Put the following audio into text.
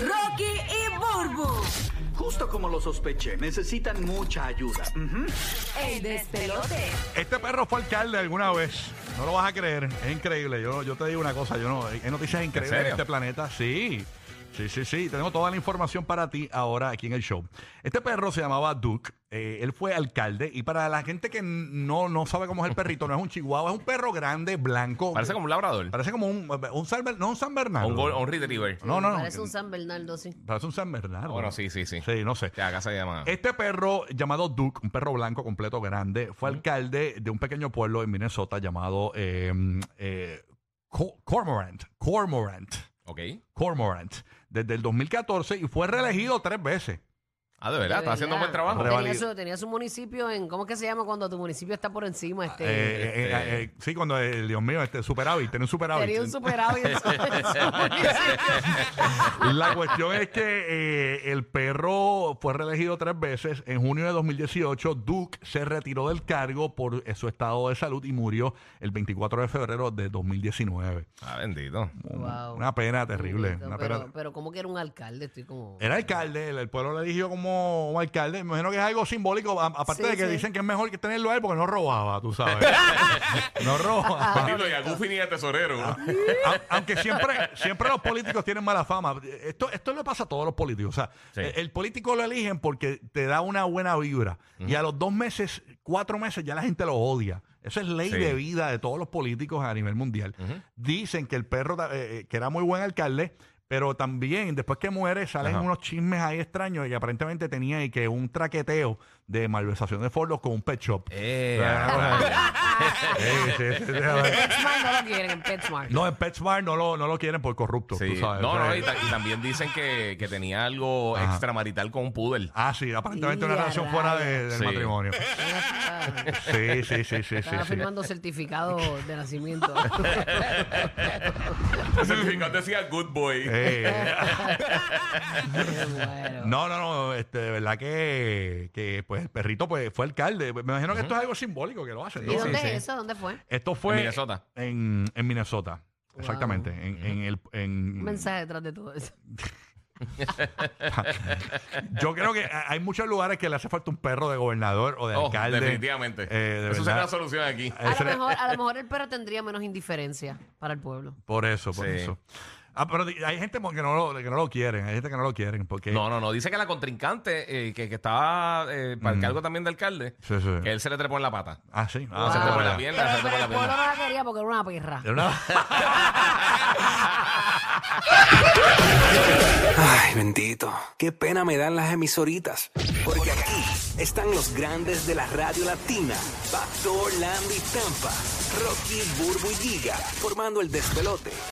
Rocky y Burbu. Justo como lo sospeché, necesitan mucha ayuda. Ujú. El despelote. Este perro fue alcalde alguna vez. No lo vas a creer. Es increíble. Yo, yo te digo una cosa. Yo no, hay noticias increíbles en, serio? este planeta. Sí. Sí, sí, sí. Tenemos toda la información para ti ahora aquí en el show. Este perro se llamaba Duke. Eh, él fue alcalde. Y para la gente que no, no sabe cómo es el perrito, no es un chihuahua, es un perro grande, blanco. Parece como un labrador. Parece como un, un San no un San Bernardo. un, gol- un retriever. No, no, no. Parece un San Bernardo, sí. Parece un San Bernardo. Bueno, sí, sí, sí. Sí, no sé. Que acá se llama. Este perro llamado Duke, un perro blanco completo grande, fue alcalde de un pequeño pueblo en Minnesota llamado eh, eh, Co- Cormorant. Cormorant. Cormorant. Desde el 2014 y fue reelegido tres veces. Ah, de verdad, está haciendo un buen trabajo. Tenía su, tenía su municipio en. ¿Cómo es que se llama cuando tu municipio está por encima? Este, Eh, eh, eh, este- eh, sí, cuando, eh, Dios mío, este superávit, tiene un superávit. tenía un superávit en su, en su municipio. La cuestión es que eh, el perro fue reelegido tres veces. En junio de 2018, Duke se retiró del cargo por eh, su estado de salud y murió el 24 de febrero de 2019. Ah, bendito. Wow. Una pena terrible. Bendito, una pero, pena- pero como que era un alcalde, estoy como. Era alcalde, el, el pueblo le eligió como, como alcalde. Me imagino que es algo simbólico, a- aparte Sí, de que sí. dicen que es mejor que tenerlo a él porque no robaba, tú sabes. no robaba. Dilo, y a Goofy ni a tesorero. A- aunque siempre, siempre los políticos tienen mala fama. Esto, esto le pasa a todos los políticos. O sea, Sí. el, el político lo eligen porque te da una buena vibra. Y a los dos meses, cuatro meses, ya la gente lo odia. Eso es ley Sí. de vida de todos los políticos a nivel mundial. Dicen que el perro, eh, eh, que era muy buen alcalde, pero también después que muere salen Ajá. unos chismes ahí extraños y aparentemente tenía ahí que un traqueteo de malversación de fondos con un pet shop. Eh, Sí, sí, sí, sí. PetSmart no lo quieren en PetSmart. No, en PetSmart no lo, no lo quieren por corrupto, sí. tú sabes. No, no, y, ta- y también dicen que, que tenía algo Ajá. extramarital con un poodle. Ah, sí, aparentemente una Y a relación fuera de- del Sí. matrimonio. Sí, sí, sí, sí, sí. Estaba sí. firmando certificado de nacimiento. El certificado decía good boy. Eh, Qué bueno. no, no, no, este, de verdad que, que pues el perrito pues fue alcalde. Me imagino que esto es algo simbólico que lo hacen. ¿no? ¿Y dónde sí, es sí. eso? ¿Dónde fue? Esto fue En Minnesota. En, en Minnesota. Exactamente. En, en el, en- Un mensaje detrás de todo eso. yo creo que hay muchos lugares que le hace falta un perro de gobernador o de Oh, alcalde. definitivamente. Eh, de Eso sería verdad. la solución aquí. A Ese- lo, mejor, a lo mejor el perro tendría menos indiferencia para el pueblo. Por eso, por Sí. eso. Ah, pero di- hay gente que no, lo, que no lo quieren. Hay gente que no lo quieren porque... No, no, no. Dice que la contrincante, eh, que, que estaba eh, para el cargo también de alcalde, Sí, sí. que él se le trepó en la pata. Ah, sí. Ah, Wow. se te Wow. fue la- Pero, se te pero fue la el pueblo pierna. no la quería porque era una perra. Era una- bendito. Qué pena me dan las emisoritas. Porque aquí están los grandes de la radio latina. Pastor, Landy, Tampa. Rocky, Burbu y Giga. Formando el despelote.